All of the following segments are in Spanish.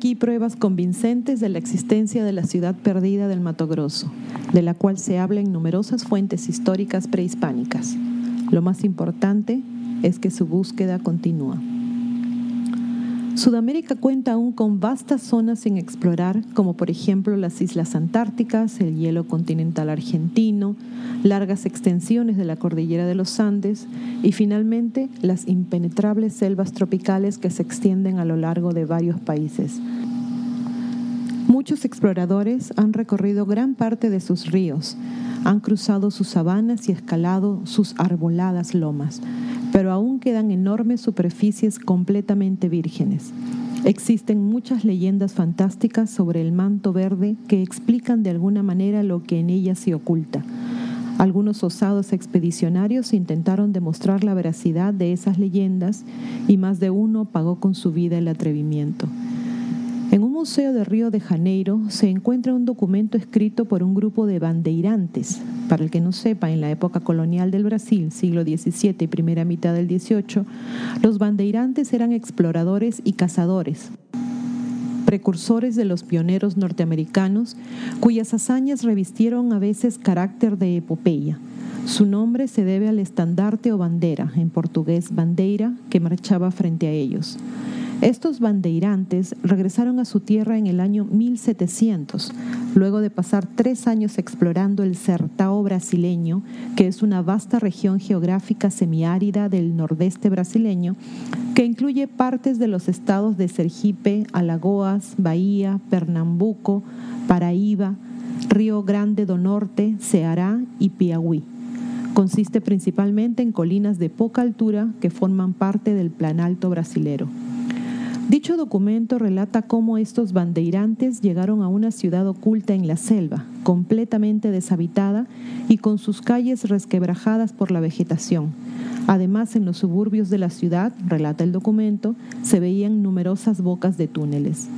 Aquí pruebas convincentes de la existencia de la ciudad perdida del Mato Grosso, de la cual se habla en numerosas fuentes históricas prehispánicas. Lo más importante es que su búsqueda continúa. Sudamérica cuenta aún con vastas zonas sin explorar, como por ejemplo las islas antárticas, el hielo continental argentino, largas extensiones de la cordillera de los Andes y finalmente las impenetrables selvas tropicales que se extienden a lo largo de varios países. Muchos exploradores han recorrido gran parte de sus ríos, han cruzado sus sabanas y escalado sus arboladas lomas pero aún quedan enormes superficies completamente vírgenes. Existen muchas leyendas fantásticas sobre el manto verde que explican de alguna manera lo que en ella se oculta. Algunos osados expedicionarios intentaron demostrar la veracidad de esas leyendas y más de uno pagó con su vida el atrevimiento. En un museo de Río de Janeiro se encuentra un documento escrito por un grupo de bandeirantes. Para el que no sepa, en la época colonial del Brasil, siglo XVII y primera mitad del XVIII, los bandeirantes eran exploradores y cazadores, precursores de los pioneros norteamericanos, cuyas hazañas revistieron a veces carácter de epopeya. Su nombre se debe al estandarte o bandera, en portugués bandeira, que marchaba frente a ellos. Estos bandeirantes regresaron a su tierra en el año 1700, luego de pasar tres años explorando el Sertao brasileño, que es una vasta región geográfica semiárida del nordeste brasileño, que incluye partes de los estados de Sergipe, Alagoas, Bahía, Pernambuco, Paraíba, Río Grande do Norte, Ceará y Piauí. Consiste principalmente en colinas de poca altura que forman parte del planalto brasilero. Dicho documento relata cómo estos bandeirantes llegaron a una ciudad oculta en la selva, completamente deshabitada y con sus calles resquebrajadas por la vegetación. Además, en los suburbios de la ciudad, relata el documento, se veían numerosas bocas de túneles.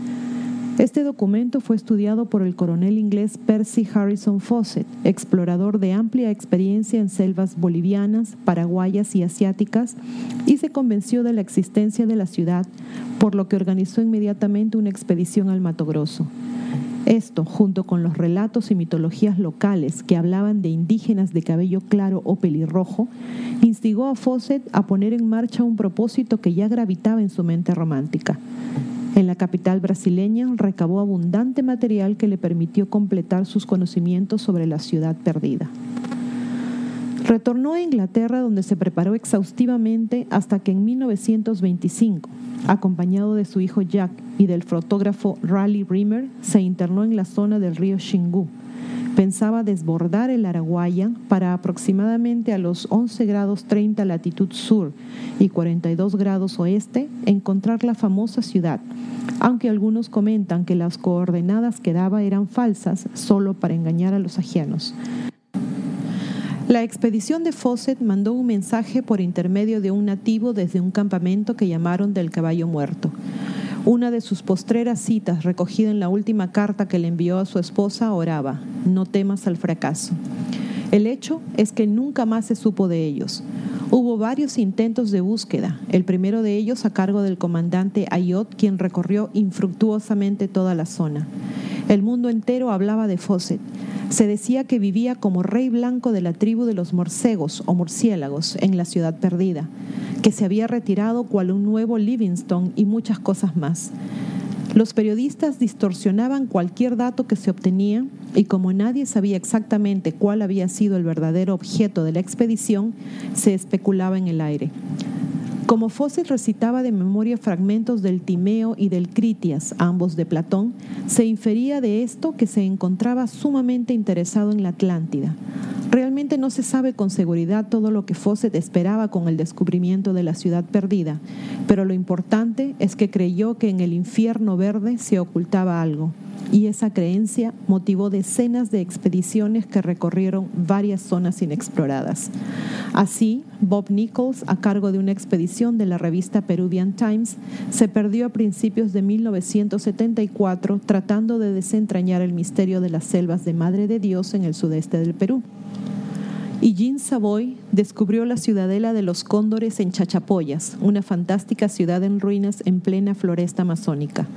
Este documento fue estudiado por el coronel inglés Percy Harrison Fawcett, explorador de amplia experiencia en selvas bolivianas, paraguayas y asiáticas, y se convenció de la existencia de la ciudad, por lo que organizó inmediatamente una expedición al Mato Grosso. Esto, junto con los relatos y mitologías locales que hablaban de indígenas de cabello claro o pelirrojo, instigó a Fawcett a poner en marcha un propósito que ya gravitaba en su mente romántica en la capital brasileña recabó abundante material que le permitió completar sus conocimientos sobre la ciudad perdida. Retornó a Inglaterra donde se preparó exhaustivamente hasta que en 1925, acompañado de su hijo Jack y del fotógrafo Raleigh Rimmer, se internó en la zona del río Xingu, pensaba desbordar el Araguaya para aproximadamente a los 11 grados 30 latitud sur y 42 grados oeste encontrar la famosa ciudad, aunque algunos comentan que las coordenadas que daba eran falsas solo para engañar a los ajenos. La expedición de Fawcett mandó un mensaje por intermedio de un nativo desde un campamento que llamaron del caballo muerto. Una de sus postreras citas, recogida en la última carta que le envió a su esposa, oraba, no temas al fracaso. El hecho es que nunca más se supo de ellos. Hubo varios intentos de búsqueda, el primero de ellos a cargo del comandante Ayot, quien recorrió infructuosamente toda la zona. El mundo entero hablaba de Fawcett. Se decía que vivía como rey blanco de la tribu de los morcegos o murciélagos en la ciudad perdida que se había retirado cual un nuevo Livingstone y muchas cosas más. Los periodistas distorsionaban cualquier dato que se obtenía y como nadie sabía exactamente cuál había sido el verdadero objeto de la expedición, se especulaba en el aire. Como Fawcett recitaba de memoria fragmentos del Timeo y del Critias, ambos de Platón, se infería de esto que se encontraba sumamente interesado en la Atlántida, No se sabe con seguridad todo lo que Fawcett esperaba con el descubrimiento de la ciudad perdida, pero lo importante es que creyó que en el infierno verde se ocultaba algo, y esa creencia motivó decenas de expediciones que recorrieron varias zonas inexploradas. Así, Bob Nichols, a cargo de una expedición de la revista Peruvian Times, se perdió a principios de 1974 tratando de desentrañar el misterio de las selvas de Madre de Dios en el sudeste del Perú. Y Jean Savoy descubrió la ciudadela de los cóndores en Chachapoyas, una fantástica ciudad en ruinas en plena floresta amazónica.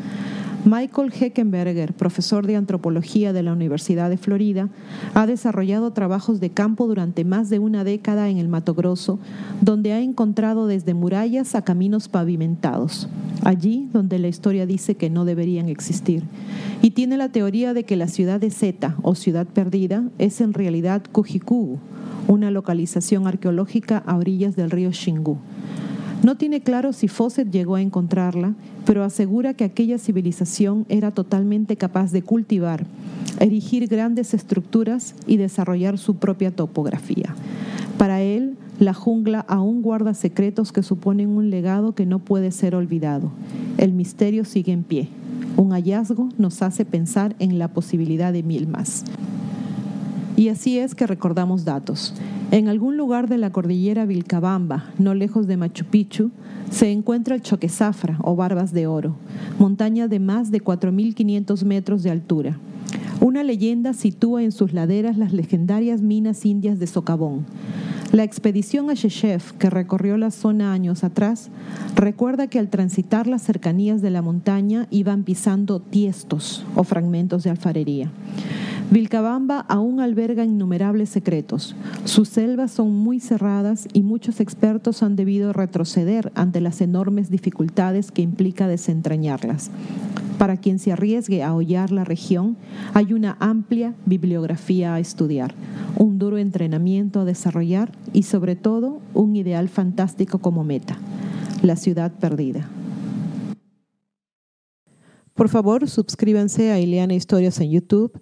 Michael Heckenberger, profesor de antropología de la Universidad de Florida, ha desarrollado trabajos de campo durante más de una década en el Mato Grosso, donde ha encontrado desde murallas a caminos pavimentados, allí donde la historia dice que no deberían existir. Y tiene la teoría de que la ciudad de Zeta o ciudad perdida es en realidad Kujikugu, una localización arqueológica a orillas del río Xingu. No tiene claro si Fawcett llegó a encontrarla, pero asegura que aquella civilización era totalmente capaz de cultivar, erigir grandes estructuras y desarrollar su propia topografía. Para él, la jungla aún guarda secretos que suponen un legado que no puede ser olvidado. El misterio sigue en pie. Un hallazgo nos hace pensar en la posibilidad de mil más. Y así es que recordamos datos. En algún lugar de la cordillera Vilcabamba, no lejos de Machu Picchu, se encuentra el Choquezafra o Barbas de Oro, montaña de más de 4.500 metros de altura. Una leyenda sitúa en sus laderas las legendarias minas indias de Socavón. La expedición a Sheshev, que recorrió la zona años atrás, recuerda que al transitar las cercanías de la montaña iban pisando tiestos o fragmentos de alfarería. Vilcabamba aún alberga innumerables secretos. Sus selvas son muy cerradas y muchos expertos han debido retroceder ante las enormes dificultades que implica desentrañarlas. Para quien se arriesgue a hollar la región, hay una amplia bibliografía a estudiar, un duro entrenamiento a desarrollar y sobre todo un ideal fantástico como meta, la ciudad perdida. Por favor, suscríbanse a Ileana Historias en YouTube